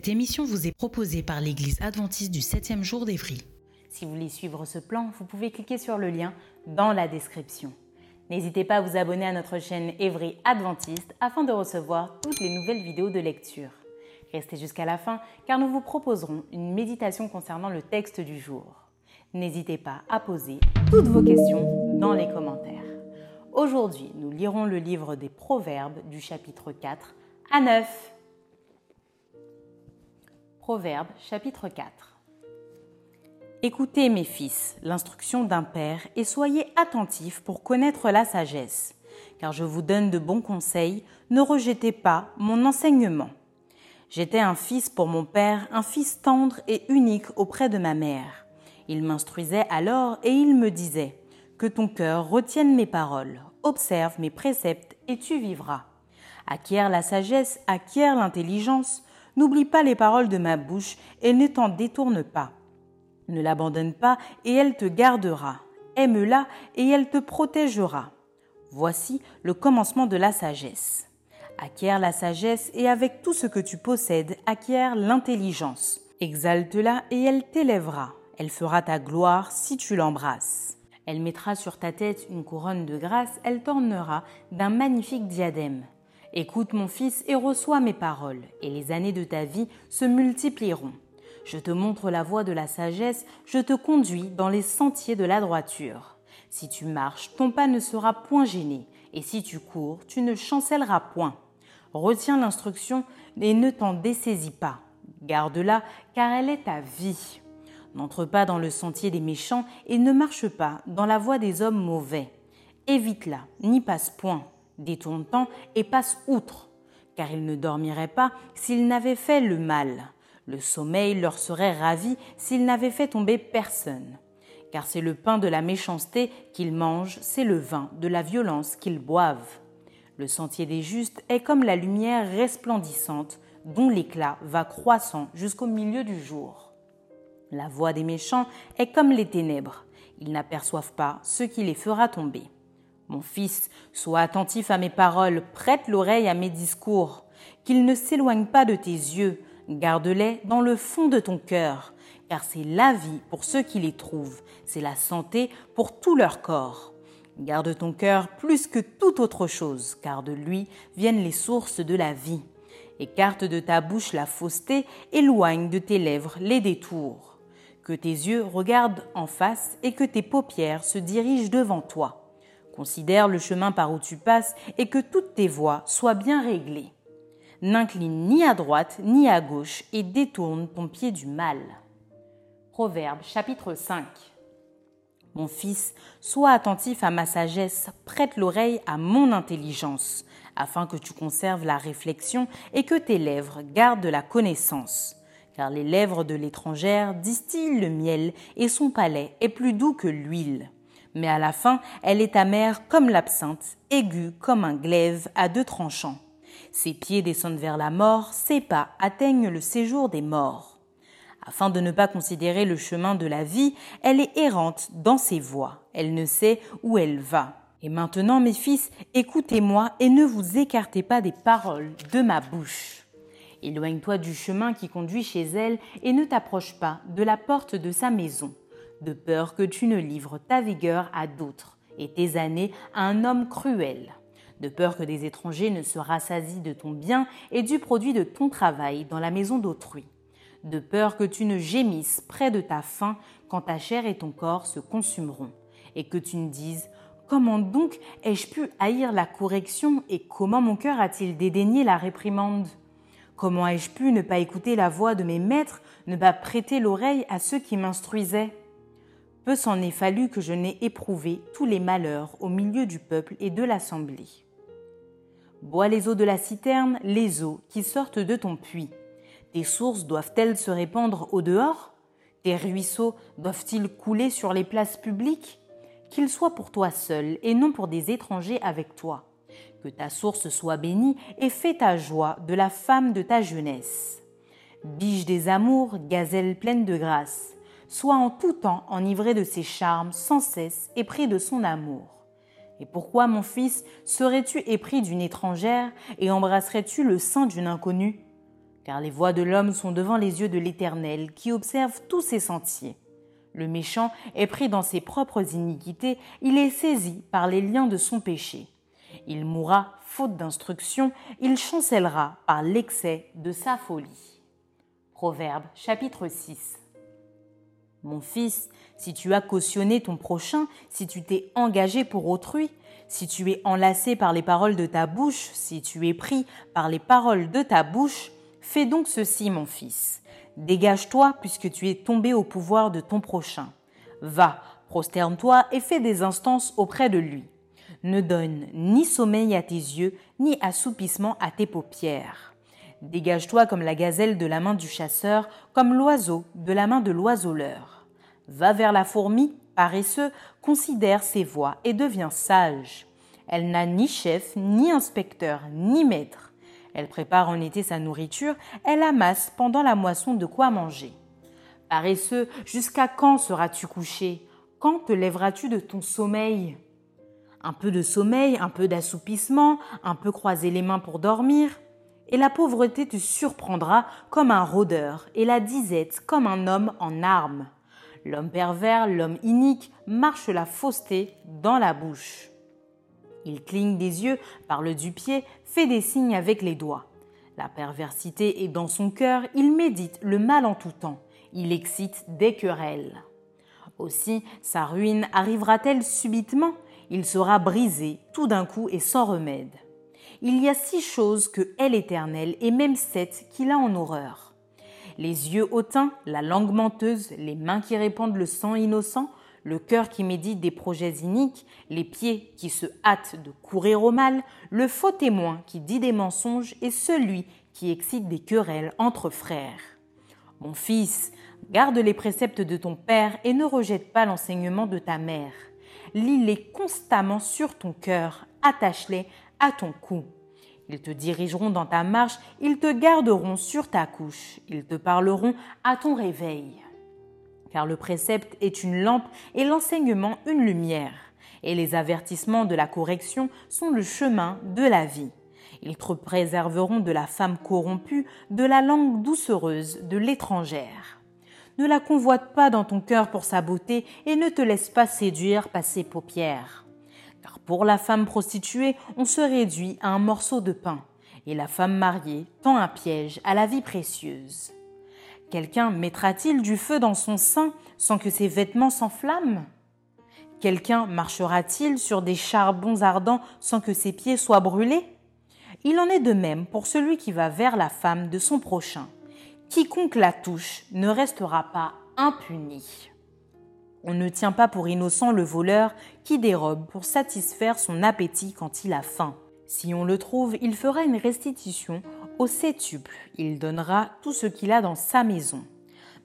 Cette émission vous est proposée par l'Église adventiste du 7e jour d'Évry. Si vous voulez suivre ce plan, vous pouvez cliquer sur le lien dans la description. N'hésitez pas à vous abonner à notre chaîne Évry Adventiste afin de recevoir toutes les nouvelles vidéos de lecture. Restez jusqu'à la fin car nous vous proposerons une méditation concernant le texte du jour. N'hésitez pas à poser toutes vos questions dans les commentaires. Aujourd'hui, nous lirons le livre des Proverbes du chapitre 4 à 9. Proverbe chapitre 4 Écoutez mes fils l'instruction d'un père et soyez attentifs pour connaître la sagesse, car je vous donne de bons conseils, ne rejetez pas mon enseignement. J'étais un fils pour mon père, un fils tendre et unique auprès de ma mère. Il m'instruisait alors et il me disait, Que ton cœur retienne mes paroles, observe mes préceptes et tu vivras. Acquiert la sagesse, acquiert l'intelligence, N'oublie pas les paroles de ma bouche et ne t'en détourne pas. Ne l'abandonne pas et elle te gardera. Aime-la et elle te protégera. Voici le commencement de la sagesse. Acquiert la sagesse et avec tout ce que tu possèdes, acquiert l'intelligence. Exalte-la et elle t'élèvera. Elle fera ta gloire si tu l'embrasses. Elle mettra sur ta tête une couronne de grâce, elle t'ornera d'un magnifique diadème. Écoute mon fils et reçois mes paroles, et les années de ta vie se multiplieront. Je te montre la voie de la sagesse, je te conduis dans les sentiers de la droiture. Si tu marches, ton pas ne sera point gêné, et si tu cours, tu ne chancelleras point. Retiens l'instruction et ne t'en dessaisis pas. Garde-la, car elle est ta vie. N'entre pas dans le sentier des méchants et ne marche pas dans la voie des hommes mauvais. Évite-la, n'y passe point détourne-t-en et passe outre, car ils ne dormiraient pas s'ils n'avaient fait le mal. Le sommeil leur serait ravi s'ils n'avaient fait tomber personne. Car c'est le pain de la méchanceté qu'ils mangent, c'est le vin de la violence qu'ils boivent. Le sentier des justes est comme la lumière resplendissante dont l'éclat va croissant jusqu'au milieu du jour. La voix des méchants est comme les ténèbres, ils n'aperçoivent pas ce qui les fera tomber. Mon fils, sois attentif à mes paroles, prête l'oreille à mes discours, qu'ils ne s'éloignent pas de tes yeux, garde-les dans le fond de ton cœur, car c'est la vie pour ceux qui les trouvent, c'est la santé pour tout leur corps. Garde ton cœur plus que toute autre chose, car de lui viennent les sources de la vie. Écarte de ta bouche la fausseté, éloigne de tes lèvres les détours. Que tes yeux regardent en face et que tes paupières se dirigent devant toi. Considère le chemin par où tu passes et que toutes tes voies soient bien réglées. N'incline ni à droite ni à gauche et détourne ton pied du mal. Proverbe chapitre 5 Mon fils, sois attentif à ma sagesse, prête l'oreille à mon intelligence, afin que tu conserves la réflexion et que tes lèvres gardent la connaissance. Car les lèvres de l'étrangère distillent le miel et son palais est plus doux que l'huile mais à la fin, elle est amère comme l'absinthe, aiguë comme un glaive à deux tranchants. Ses pieds descendent vers la mort, ses pas atteignent le séjour des morts. Afin de ne pas considérer le chemin de la vie, elle est errante dans ses voies, elle ne sait où elle va. Et maintenant, mes fils, écoutez-moi et ne vous écartez pas des paroles de ma bouche. Éloigne-toi du chemin qui conduit chez elle et ne t'approche pas de la porte de sa maison de peur que tu ne livres ta vigueur à d'autres et tes années à un homme cruel, de peur que des étrangers ne se rassasient de ton bien et du produit de ton travail dans la maison d'autrui, de peur que tu ne gémisses près de ta faim quand ta chair et ton corps se consumeront, et que tu ne dises Comment donc ai-je pu haïr la correction et comment mon cœur a-t-il dédaigné la réprimande? Comment ai-je pu ne pas écouter la voix de mes maîtres, ne pas prêter l'oreille à ceux qui m'instruisaient? Peu s'en est fallu que je n'ai éprouvé tous les malheurs au milieu du peuple et de l'assemblée. Bois les eaux de la citerne, les eaux qui sortent de ton puits. Tes sources doivent-elles se répandre au dehors? Tes ruisseaux doivent-ils couler sur les places publiques? Qu'ils soient pour toi seul et non pour des étrangers avec toi que ta source soit bénie et fais ta joie de la femme de ta jeunesse. Biche des amours, gazelle pleine de grâce, sois en tout temps enivré de ses charmes sans cesse et pris de son amour. Et pourquoi, mon fils, serais-tu épris d'une étrangère et embrasserais-tu le sein d'une inconnue? Car les voies de l'homme sont devant les yeux de l'Éternel qui observe tous ses sentiers. Le méchant est pris dans ses propres iniquités, il est saisi par les liens de son péché. Il mourra faute d'instruction, il chancellera par l'excès de sa folie. Proverbe chapitre 6 Mon fils, si tu as cautionné ton prochain, si tu t'es engagé pour autrui, si tu es enlacé par les paroles de ta bouche, si tu es pris par les paroles de ta bouche, fais donc ceci, mon fils. Dégage-toi puisque tu es tombé au pouvoir de ton prochain. Va, prosterne-toi et fais des instances auprès de lui ne donne ni sommeil à tes yeux, ni assoupissement à tes paupières. Dégage-toi comme la gazelle de la main du chasseur, comme l'oiseau de la main de l'oiseleur. Va vers la fourmi, paresseux, considère ses voies et deviens sage. Elle n'a ni chef, ni inspecteur, ni maître. Elle prépare en été sa nourriture, elle amasse pendant la moisson de quoi manger. Paresseux, jusqu'à quand seras-tu couché? Quand te lèveras-tu de ton sommeil? Un peu de sommeil, un peu d'assoupissement, un peu croiser les mains pour dormir, et la pauvreté te surprendra comme un rôdeur, et la disette comme un homme en armes. L'homme pervers, l'homme inique, marche la fausseté dans la bouche. Il cligne des yeux, parle du pied, fait des signes avec les doigts. La perversité est dans son cœur, il médite le mal en tout temps, il excite des querelles. Aussi, sa ruine arrivera-t-elle subitement il sera brisé tout d'un coup et sans remède. Il y a six choses que est l'Éternel et même sept qu'il a en horreur. Les yeux hautains, la langue menteuse, les mains qui répandent le sang innocent, le cœur qui médite des projets iniques, les pieds qui se hâtent de courir au mal, le faux témoin qui dit des mensonges et celui qui excite des querelles entre frères. Mon fils, garde les préceptes de ton père et ne rejette pas l'enseignement de ta mère lis-les constamment sur ton cœur, attache-les à ton cou. Ils te dirigeront dans ta marche, ils te garderont sur ta couche, ils te parleront à ton réveil. Car le précepte est une lampe et l'enseignement une lumière, et les avertissements de la correction sont le chemin de la vie. Ils te préserveront de la femme corrompue, de la langue doucereuse de l'étrangère. Ne la convoite pas dans ton cœur pour sa beauté et ne te laisse pas séduire par ses paupières. Pour la femme prostituée, on se réduit à un morceau de pain, et la femme mariée tend un piège à la vie précieuse. Quelqu'un mettra-t-il du feu dans son sein sans que ses vêtements s'enflamment? Quelqu'un marchera-t-il sur des charbons ardents sans que ses pieds soient brûlés? Il en est de même pour celui qui va vers la femme de son prochain. Quiconque la touche ne restera pas impuni. On ne tient pas pour innocent le voleur qui dérobe pour satisfaire son appétit quand il a faim. Si on le trouve, il fera une restitution au septuple, il donnera tout ce qu'il a dans sa maison.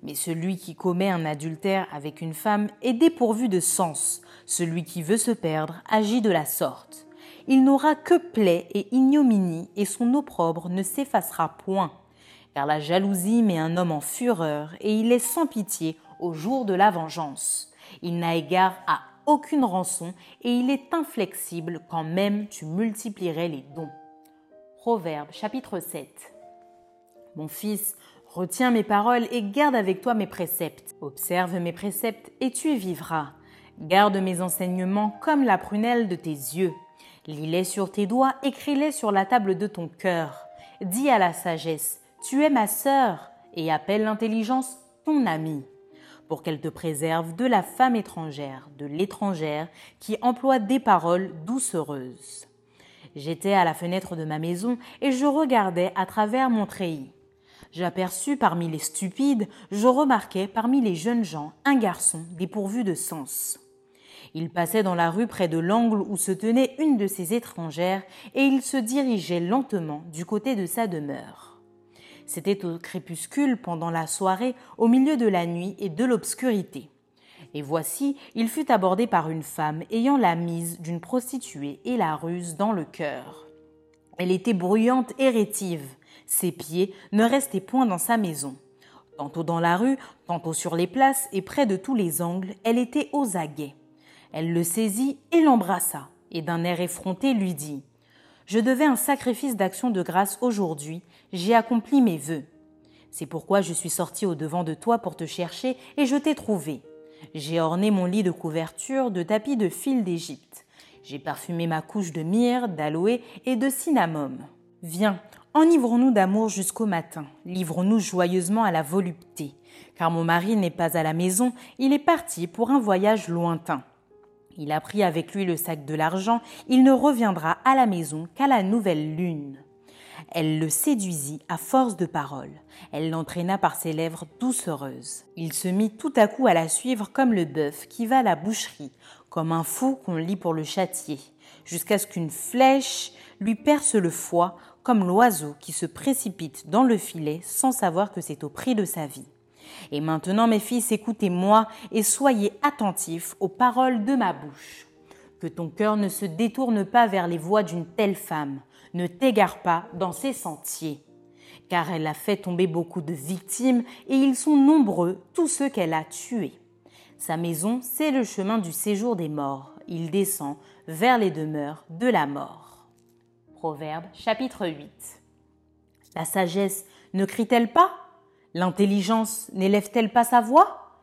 Mais celui qui commet un adultère avec une femme est dépourvu de sens. Celui qui veut se perdre agit de la sorte. Il n'aura que plaie et ignominie, et son opprobre ne s'effacera point car la jalousie met un homme en fureur et il est sans pitié au jour de la vengeance. Il n'a égard à aucune rançon et il est inflexible quand même tu multiplierais les dons. Proverbe chapitre 7 Mon fils, retiens mes paroles et garde avec toi mes préceptes. Observe mes préceptes et tu vivras. Garde mes enseignements comme la prunelle de tes yeux. Lis-les sur tes doigts, écris-les sur la table de ton cœur. Dis à la sagesse, tu es ma sœur, et appelle l'intelligence ton amie. Pour qu'elle te préserve de la femme étrangère, de l'étrangère qui emploie des paroles doucereuses. J'étais à la fenêtre de ma maison et je regardais à travers mon treillis. J'aperçus parmi les stupides, je remarquai parmi les jeunes gens un garçon dépourvu de sens. Il passait dans la rue près de l'angle où se tenait une de ces étrangères et il se dirigeait lentement du côté de sa demeure. C'était au crépuscule pendant la soirée, au milieu de la nuit et de l'obscurité. Et voici, il fut abordé par une femme ayant la mise d'une prostituée et la ruse dans le cœur. Elle était bruyante et rétive. Ses pieds ne restaient point dans sa maison. Tantôt dans la rue, tantôt sur les places et près de tous les angles, elle était aux aguets. Elle le saisit et l'embrassa, et d'un air effronté lui dit Je devais un sacrifice d'action de grâce aujourd'hui, j'ai accompli mes vœux. C'est pourquoi je suis sorti au devant de toi pour te chercher, et je t'ai trouvé. J'ai orné mon lit de couverture de tapis de fil d'Égypte. J'ai parfumé ma couche de myrrhe, d'aloe et de cinnamome. Viens, enivrons-nous d'amour jusqu'au matin, livrons-nous joyeusement à la volupté, car mon mari n'est pas à la maison, il est parti pour un voyage lointain. Il a pris avec lui le sac de l'argent, il ne reviendra à la maison qu'à la nouvelle lune. Elle le séduisit à force de paroles. Elle l'entraîna par ses lèvres doucereuses. Il se mit tout à coup à la suivre comme le bœuf qui va à la boucherie, comme un fou qu'on lit pour le châtier, jusqu'à ce qu'une flèche lui perce le foie, comme l'oiseau qui se précipite dans le filet sans savoir que c'est au prix de sa vie. Et maintenant, mes fils, écoutez-moi et soyez attentifs aux paroles de ma bouche. Que ton cœur ne se détourne pas vers les voies d'une telle femme, ne t'égare pas dans ses sentiers. Car elle a fait tomber beaucoup de victimes et ils sont nombreux tous ceux qu'elle a tués. Sa maison, c'est le chemin du séjour des morts. Il descend vers les demeures de la mort. Proverbe chapitre 8. La sagesse ne crie-t-elle pas? L'intelligence n'élève-t-elle pas sa voix?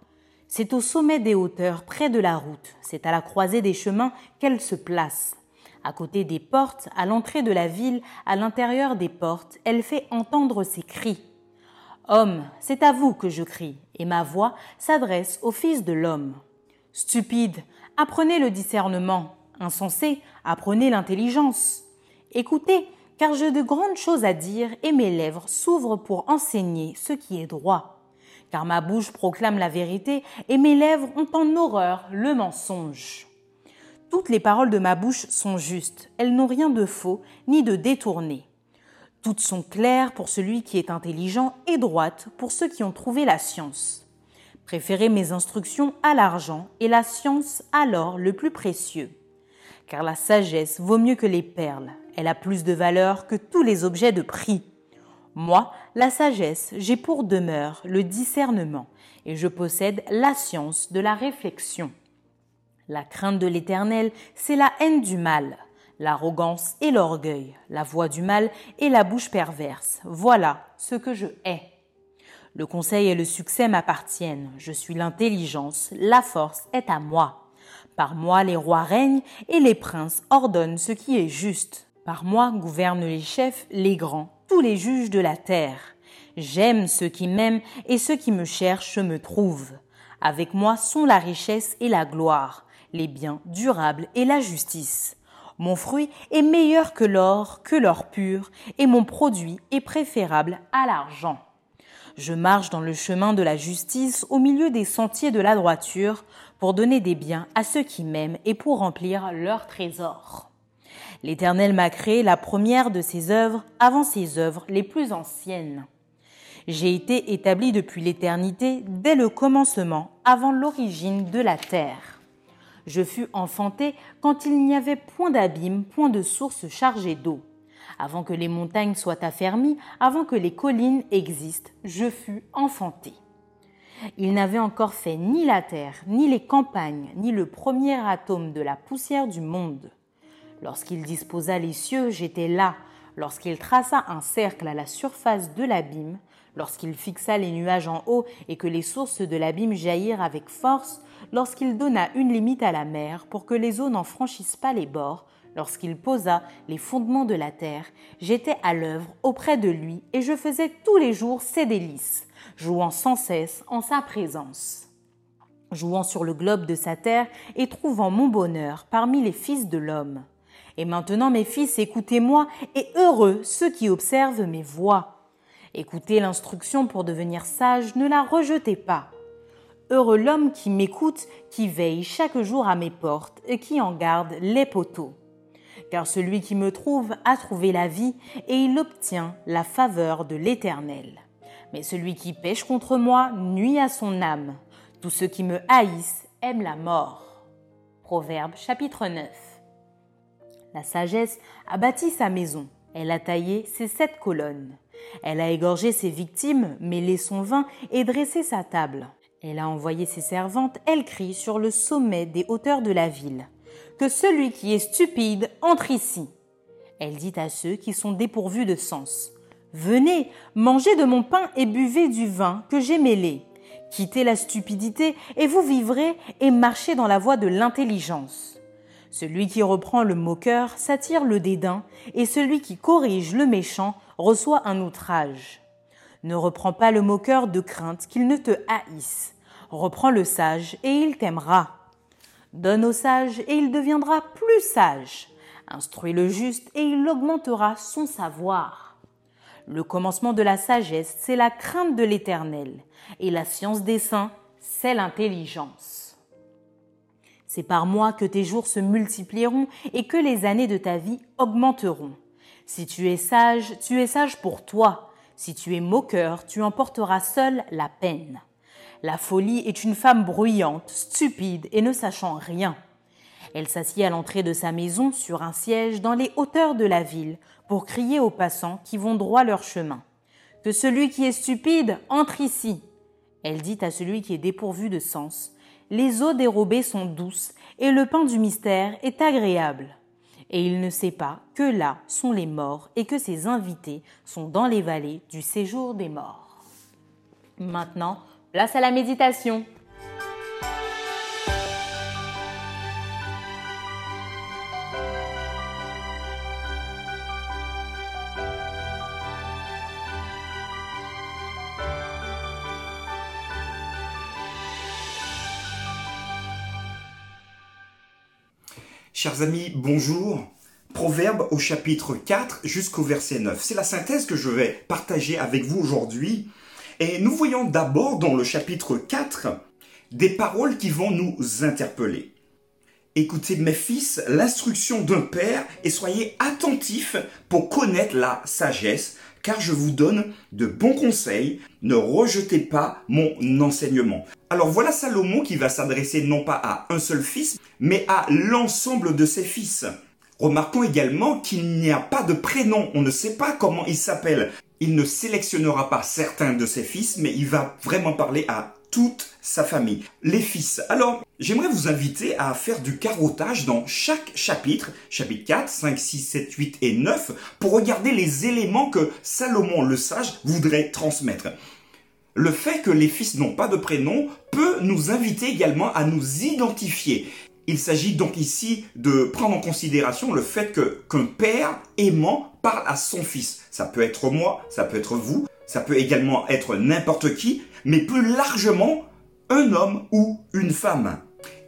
C'est au sommet des hauteurs, près de la route, c'est à la croisée des chemins qu'elle se place. À côté des portes, à l'entrée de la ville, à l'intérieur des portes, elle fait entendre ses cris. Homme, c'est à vous que je crie, et ma voix s'adresse au Fils de l'homme. Stupide, apprenez le discernement. Insensé, apprenez l'intelligence. Écoutez, car j'ai de grandes choses à dire et mes lèvres s'ouvrent pour enseigner ce qui est droit. Car ma bouche proclame la vérité et mes lèvres ont en horreur le mensonge. Toutes les paroles de ma bouche sont justes, elles n'ont rien de faux ni de détourné. Toutes sont claires pour celui qui est intelligent et droites pour ceux qui ont trouvé la science. Préférez mes instructions à l'argent et la science alors le plus précieux. Car la sagesse vaut mieux que les perles, elle a plus de valeur que tous les objets de prix. Moi, la sagesse, j'ai pour demeure le discernement, et je possède la science de la réflexion. La crainte de l'Éternel, c'est la haine du mal, l'arrogance et l'orgueil, la voix du mal et la bouche perverse. Voilà ce que je hais. Le conseil et le succès m'appartiennent, je suis l'intelligence, la force est à moi. Par moi les rois règnent et les princes ordonnent ce qui est juste. Par moi gouvernent les chefs, les grands, tous les juges de la terre. J'aime ceux qui m'aiment et ceux qui me cherchent me trouvent. Avec moi sont la richesse et la gloire, les biens durables et la justice. Mon fruit est meilleur que l'or, que l'or pur, et mon produit est préférable à l'argent. Je marche dans le chemin de la justice au milieu des sentiers de la droiture pour donner des biens à ceux qui m'aiment et pour remplir leurs trésors. L'Éternel m'a créé la première de ses œuvres avant ses œuvres les plus anciennes. J'ai été établi depuis l'éternité, dès le commencement, avant l'origine de la terre. Je fus enfanté quand il n'y avait point d'abîme, point de source chargée d'eau. Avant que les montagnes soient affermies, avant que les collines existent, je fus enfanté. Il n'avait encore fait ni la terre, ni les campagnes, ni le premier atome de la poussière du monde. Lorsqu'il disposa les cieux, j'étais là. Lorsqu'il traça un cercle à la surface de l'abîme, lorsqu'il fixa les nuages en haut et que les sources de l'abîme jaillirent avec force, lorsqu'il donna une limite à la mer pour que les eaux n'en franchissent pas les bords, lorsqu'il posa les fondements de la terre, j'étais à l'œuvre auprès de lui et je faisais tous les jours ses délices, jouant sans cesse en sa présence. jouant sur le globe de sa terre et trouvant mon bonheur parmi les fils de l'homme. Et maintenant, mes fils, écoutez-moi, et heureux ceux qui observent mes voix. Écoutez l'instruction pour devenir sage, ne la rejetez pas. Heureux l'homme qui m'écoute, qui veille chaque jour à mes portes et qui en garde les poteaux. Car celui qui me trouve a trouvé la vie et il obtient la faveur de l'Éternel. Mais celui qui pêche contre moi nuit à son âme. Tous ceux qui me haïssent aiment la mort. Proverbe chapitre 9. La sagesse a bâti sa maison, elle a taillé ses sept colonnes. Elle a égorgé ses victimes, mêlé son vin et dressé sa table. Elle a envoyé ses servantes, elle crie sur le sommet des hauteurs de la ville. Que celui qui est stupide entre ici. Elle dit à ceux qui sont dépourvus de sens. Venez, mangez de mon pain et buvez du vin que j'ai mêlé. Quittez la stupidité et vous vivrez et marchez dans la voie de l'intelligence. Celui qui reprend le moqueur s'attire le dédain, et celui qui corrige le méchant reçoit un outrage. Ne reprends pas le moqueur de crainte qu'il ne te haïsse. Reprends le sage, et il t'aimera. Donne au sage, et il deviendra plus sage. Instruis le juste, et il augmentera son savoir. Le commencement de la sagesse, c'est la crainte de l'Éternel, et la science des saints, c'est l'intelligence. C'est par moi que tes jours se multiplieront et que les années de ta vie augmenteront. Si tu es sage, tu es sage pour toi. Si tu es moqueur, tu emporteras seul la peine. La folie est une femme bruyante, stupide et ne sachant rien. Elle s'assied à l'entrée de sa maison sur un siège dans les hauteurs de la ville pour crier aux passants qui vont droit leur chemin. Que celui qui est stupide entre ici. Elle dit à celui qui est dépourvu de sens les eaux dérobées sont douces et le pain du mystère est agréable. Et il ne sait pas que là sont les morts et que ses invités sont dans les vallées du séjour des morts. Maintenant, place à la méditation. Chers amis, bonjour. Proverbe au chapitre 4 jusqu'au verset 9. C'est la synthèse que je vais partager avec vous aujourd'hui. Et nous voyons d'abord dans le chapitre 4 des paroles qui vont nous interpeller. Écoutez mes fils l'instruction d'un père et soyez attentifs pour connaître la sagesse, car je vous donne de bons conseils, ne rejetez pas mon enseignement. Alors voilà Salomon qui va s'adresser non pas à un seul fils, mais à l'ensemble de ses fils. Remarquons également qu'il n'y a pas de prénom, on ne sait pas comment il s'appelle. Il ne sélectionnera pas certains de ses fils, mais il va vraiment parler à toute sa famille. Les fils. Alors, j'aimerais vous inviter à faire du carottage dans chaque chapitre, chapitre 4, 5, 6, 7, 8 et 9, pour regarder les éléments que Salomon le sage voudrait transmettre. Le fait que les fils n'ont pas de prénom peut nous inviter également à nous identifier. Il s'agit donc ici de prendre en considération le fait que qu'un père aimant parle à son fils. Ça peut être moi, ça peut être vous, ça peut également être n'importe qui, mais plus largement un homme ou une femme.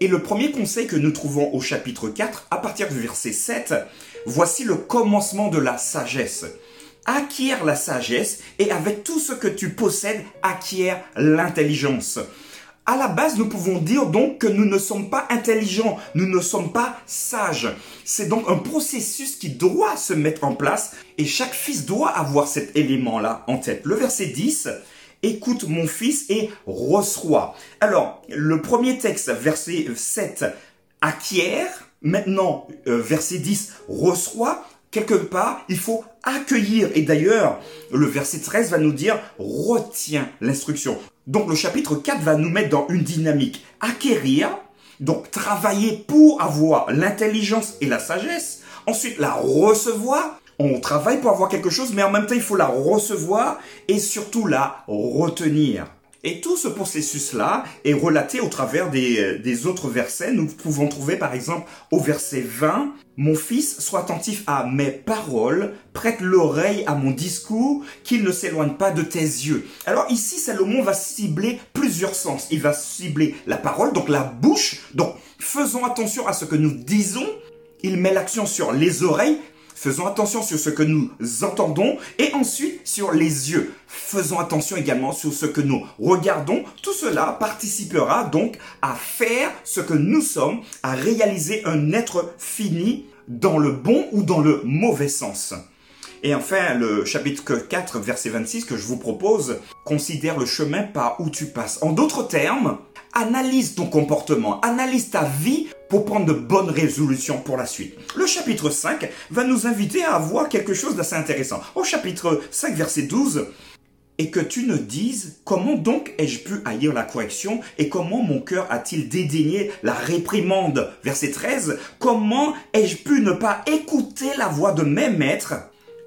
Et le premier conseil que nous trouvons au chapitre 4, à partir du verset 7, voici le commencement de la sagesse acquiert la sagesse et avec tout ce que tu possèdes, acquiert l'intelligence. À la base, nous pouvons dire donc que nous ne sommes pas intelligents, nous ne sommes pas sages. C'est donc un processus qui doit se mettre en place et chaque fils doit avoir cet élément-là en tête. Le verset 10, écoute mon fils et reçois. Alors, le premier texte, verset 7, acquiert. Maintenant, euh, verset 10, reçoit quelque part, il faut accueillir. Et d'ailleurs, le verset 13 va nous dire, retiens l'instruction. Donc le chapitre 4 va nous mettre dans une dynamique. Acquérir, donc travailler pour avoir l'intelligence et la sagesse. Ensuite, la recevoir. On travaille pour avoir quelque chose, mais en même temps, il faut la recevoir et surtout la retenir. Et tout ce processus-là est relaté au travers des, des, autres versets. Nous pouvons trouver par exemple au verset 20, Mon fils, sois attentif à mes paroles, prête l'oreille à mon discours, qu'il ne s'éloigne pas de tes yeux. Alors ici, Salomon va cibler plusieurs sens. Il va cibler la parole, donc la bouche. Donc faisons attention à ce que nous disons. Il met l'action sur les oreilles, Faisons attention sur ce que nous entendons et ensuite sur les yeux. Faisons attention également sur ce que nous regardons. Tout cela participera donc à faire ce que nous sommes, à réaliser un être fini dans le bon ou dans le mauvais sens. Et enfin, le chapitre 4, verset 26 que je vous propose, considère le chemin par où tu passes. En d'autres termes, analyse ton comportement, analyse ta vie pour prendre de bonnes résolutions pour la suite. Le chapitre 5 va nous inviter à voir quelque chose d'assez intéressant. Au chapitre 5, verset 12, et que tu ne dises comment donc ai-je pu haïr la correction et comment mon cœur a-t-il dédaigné la réprimande? Verset 13, comment ai-je pu ne pas écouter la voix de mes maîtres?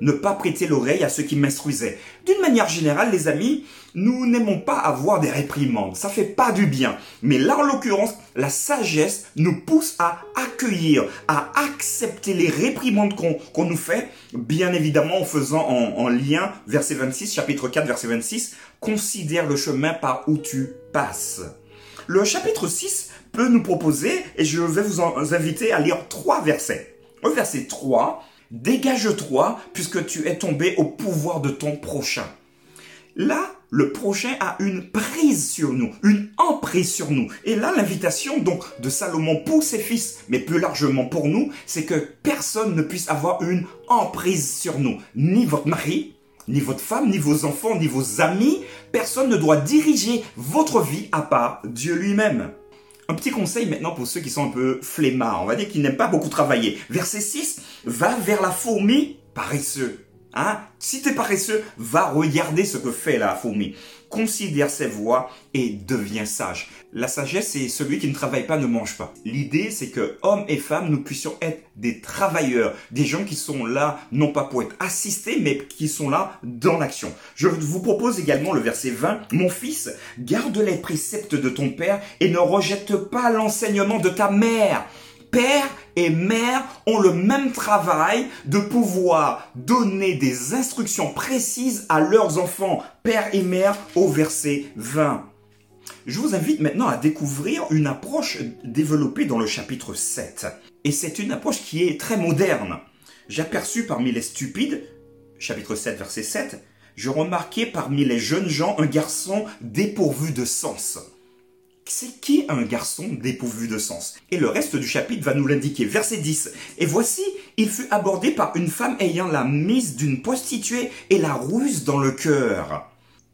Ne pas prêter l'oreille à ceux qui m'instruisaient. D'une manière générale, les amis, nous n'aimons pas avoir des réprimandes. Ça fait pas du bien. Mais là, en l'occurrence, la sagesse nous pousse à accueillir, à accepter les réprimandes qu'on nous fait, bien évidemment en faisant en, en lien, verset 26, chapitre 4, verset 26, considère le chemin par où tu passes. Le chapitre 6 peut nous proposer, et je vais vous inviter à lire trois versets. Au verset 3, Dégage-toi puisque tu es tombé au pouvoir de ton prochain. Là, le prochain a une prise sur nous, une emprise sur nous. Et là, l'invitation donc de Salomon pour ses fils, mais plus largement pour nous, c'est que personne ne puisse avoir une emprise sur nous. Ni votre mari, ni votre femme, ni vos enfants, ni vos amis. Personne ne doit diriger votre vie à part Dieu lui-même. Un petit conseil maintenant pour ceux qui sont un peu flemmards, on va dire qu'ils n'aiment pas beaucoup travailler. Verset 6, va vers la fourmi paresseux. Hein? Si tu es paresseux, va regarder ce que fait la fourmi considère ses voies et devient sage. La sagesse, c'est celui qui ne travaille pas, ne mange pas. L'idée, c'est que hommes et femmes, nous puissions être des travailleurs, des gens qui sont là, non pas pour être assistés, mais qui sont là dans l'action. Je vous propose également le verset 20. Mon fils, garde les préceptes de ton père et ne rejette pas l'enseignement de ta mère père et mère ont le même travail de pouvoir donner des instructions précises à leurs enfants, père et mère, au verset 20. Je vous invite maintenant à découvrir une approche développée dans le chapitre 7. Et c'est une approche qui est très moderne. J'aperçus parmi les stupides, chapitre 7, verset 7, je remarquai parmi les jeunes gens un garçon dépourvu de sens c'est qui un garçon dépourvu de sens? Et le reste du chapitre va nous l'indiquer. Verset 10. Et voici, il fut abordé par une femme ayant la mise d'une prostituée et la ruse dans le cœur.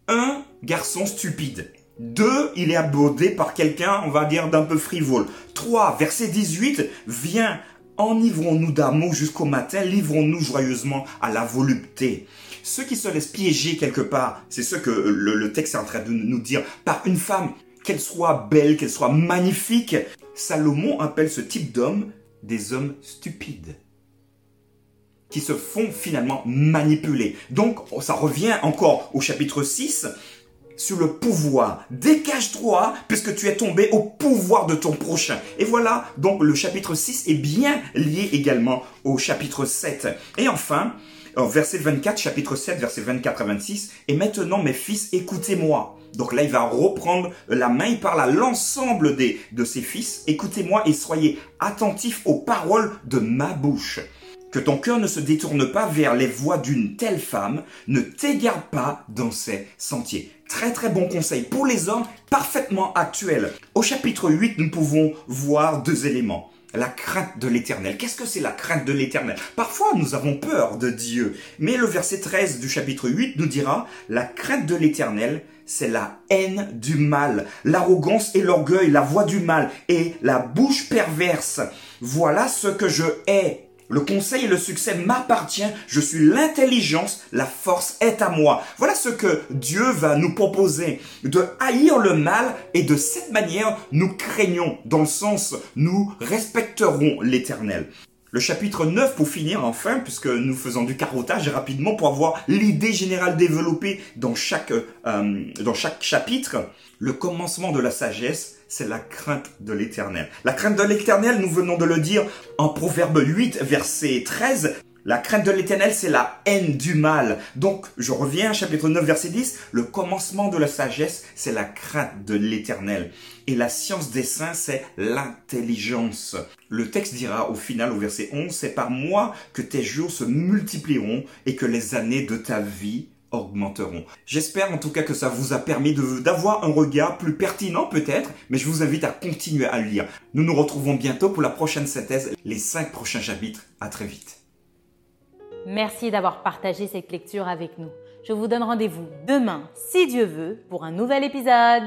Un garçon stupide. Deux, il est abordé par quelqu'un, on va dire, d'un peu frivole. Trois, verset 18, viens, enivrons-nous d'amour jusqu'au matin, livrons-nous joyeusement à la volupté. Ceux qui se laissent piéger quelque part, c'est ce que le, le, texte est en train de nous dire, par une femme qu'elle soit belle, qu'elle soit magnifique. Salomon appelle ce type d'homme des hommes stupides qui se font finalement manipuler. Donc, ça revient encore au chapitre 6 sur le pouvoir. Dégage-toi puisque tu es tombé au pouvoir de ton prochain. Et voilà, donc le chapitre 6 est bien lié également au chapitre 7. Et enfin, verset 24, chapitre 7, verset 24 à 26, et maintenant mes fils, écoutez-moi. Donc là, il va reprendre la main, il parle à l'ensemble des, de ses fils. Écoutez-moi et soyez attentifs aux paroles de ma bouche. Que ton cœur ne se détourne pas vers les voies d'une telle femme, ne t'égare pas dans ses sentiers. Très très bon conseil pour les hommes, parfaitement actuel. Au chapitre 8, nous pouvons voir deux éléments la crainte de l'éternel. Qu'est-ce que c'est la crainte de l'éternel? Parfois, nous avons peur de Dieu. Mais le verset 13 du chapitre 8 nous dira, la crainte de l'éternel, c'est la haine du mal, l'arrogance et l'orgueil, la voix du mal et la bouche perverse. Voilà ce que je hais. Le conseil et le succès m'appartient, je suis l'intelligence, la force est à moi. Voilà ce que Dieu va nous proposer, de haïr le mal et de cette manière nous craignons, dans le sens nous respecterons l'éternel. Le chapitre 9 pour finir enfin, puisque nous faisons du carottage rapidement pour avoir l'idée générale développée dans chaque, euh, dans chaque chapitre. Le commencement de la sagesse, c'est la crainte de l'éternel. La crainte de l'éternel, nous venons de le dire en Proverbe 8, verset 13, la crainte de l'éternel, c'est la haine du mal. Donc, je reviens, chapitre 9, verset 10. Le commencement de la sagesse, c'est la crainte de l'éternel. Et la science des saints, c'est l'intelligence. Le texte dira au final, au verset 11, c'est par moi que tes jours se multiplieront et que les années de ta vie augmenteront. J'espère en tout cas que ça vous a permis d'avoir un regard plus pertinent peut-être, mais je vous invite à continuer à lire. Nous nous retrouvons bientôt pour la prochaine synthèse, les cinq prochains chapitres. À très vite. Merci d'avoir partagé cette lecture avec nous. Je vous donne rendez-vous demain, si Dieu veut, pour un nouvel épisode.